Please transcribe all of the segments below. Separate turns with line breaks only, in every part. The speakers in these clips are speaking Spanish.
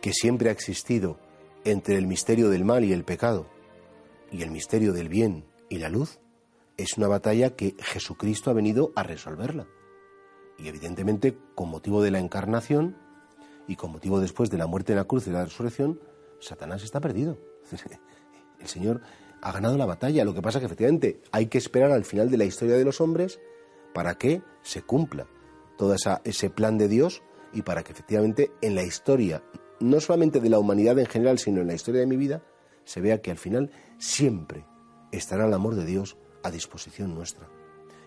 que siempre ha existido entre el misterio del mal y el pecado y el misterio del bien y la luz, es una batalla que Jesucristo ha venido a resolverla. Y evidentemente, con motivo de la encarnación y con motivo después de la muerte en la cruz y la resurrección, Satanás está perdido. El Señor ha ganado la batalla. Lo que pasa es que efectivamente hay que esperar al final de la historia de los hombres para que se cumpla todo ese plan de Dios y para que efectivamente en la historia no solamente de la humanidad en general, sino en la historia de mi vida, se vea que al final siempre estará el amor de Dios a disposición nuestra.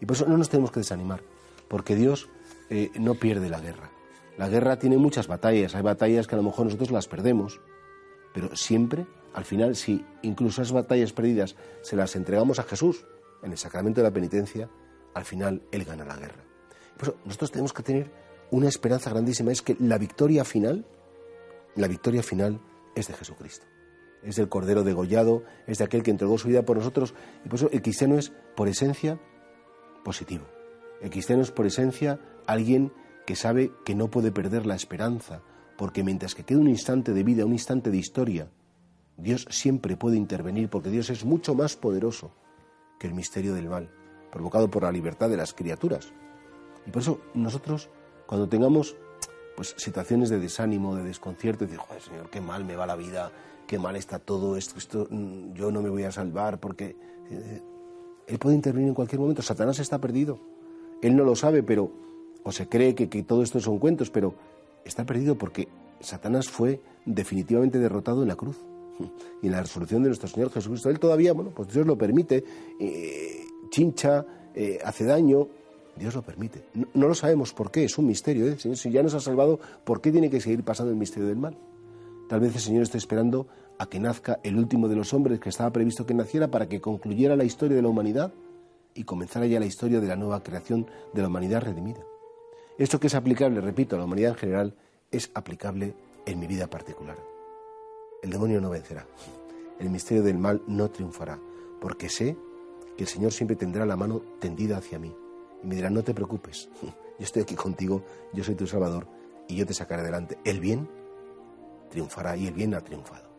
Y por eso no nos tenemos que desanimar, porque Dios eh, no pierde la guerra. La guerra tiene muchas batallas, hay batallas que a lo mejor nosotros las perdemos, pero siempre, al final, si incluso esas batallas perdidas se las entregamos a Jesús en el sacramento de la penitencia, al final Él gana la guerra. Por eso nosotros tenemos que tener una esperanza grandísima, es que la victoria final la victoria final es de Jesucristo. Es del Cordero degollado, es de aquel que entregó su vida por nosotros. Y por eso el cristiano es, por esencia, positivo. El cristiano es, por esencia, alguien que sabe que no puede perder la esperanza, porque mientras que quede un instante de vida, un instante de historia, Dios siempre puede intervenir, porque Dios es mucho más poderoso que el misterio del mal, provocado por la libertad de las criaturas. Y por eso nosotros, cuando tengamos pues situaciones de desánimo, de desconcierto, y decir, joder, Señor, qué mal me va la vida, qué mal está todo esto, esto mm, yo no me voy a salvar, porque eh, Él puede intervenir en cualquier momento. Satanás está perdido. Él no lo sabe, pero, o se cree que, que todo esto son cuentos, pero está perdido porque Satanás fue definitivamente derrotado en la cruz y en la resolución de nuestro Señor Jesucristo. Él todavía, bueno, pues Dios lo permite, eh, chincha, eh, hace daño, Dios lo permite. No, lo sabemos por qué, es un misterio. ¿eh? Señor, si ya nos ha salvado, ¿por qué tiene que seguir pasando el misterio del mal? Tal vez el Señor esté esperando a que nazca el último de los hombres que estaba previsto que naciera para que concluyera la historia de la humanidad y comenzara ya la historia de la nueva creación de la humanidad redimida. Esto que es aplicable, repito, a la humanidad en general, es aplicable en mi vida particular. El demonio no vencerá. El misterio del mal no triunfará, porque sé que el Señor siempre tendrá la mano tendida hacia mí y me dirán, no te preocupes, yo estoy aquí contigo, yo soy tu Salvador y yo te sacaré adelante. El bien triunfará y el bien ha triunfado.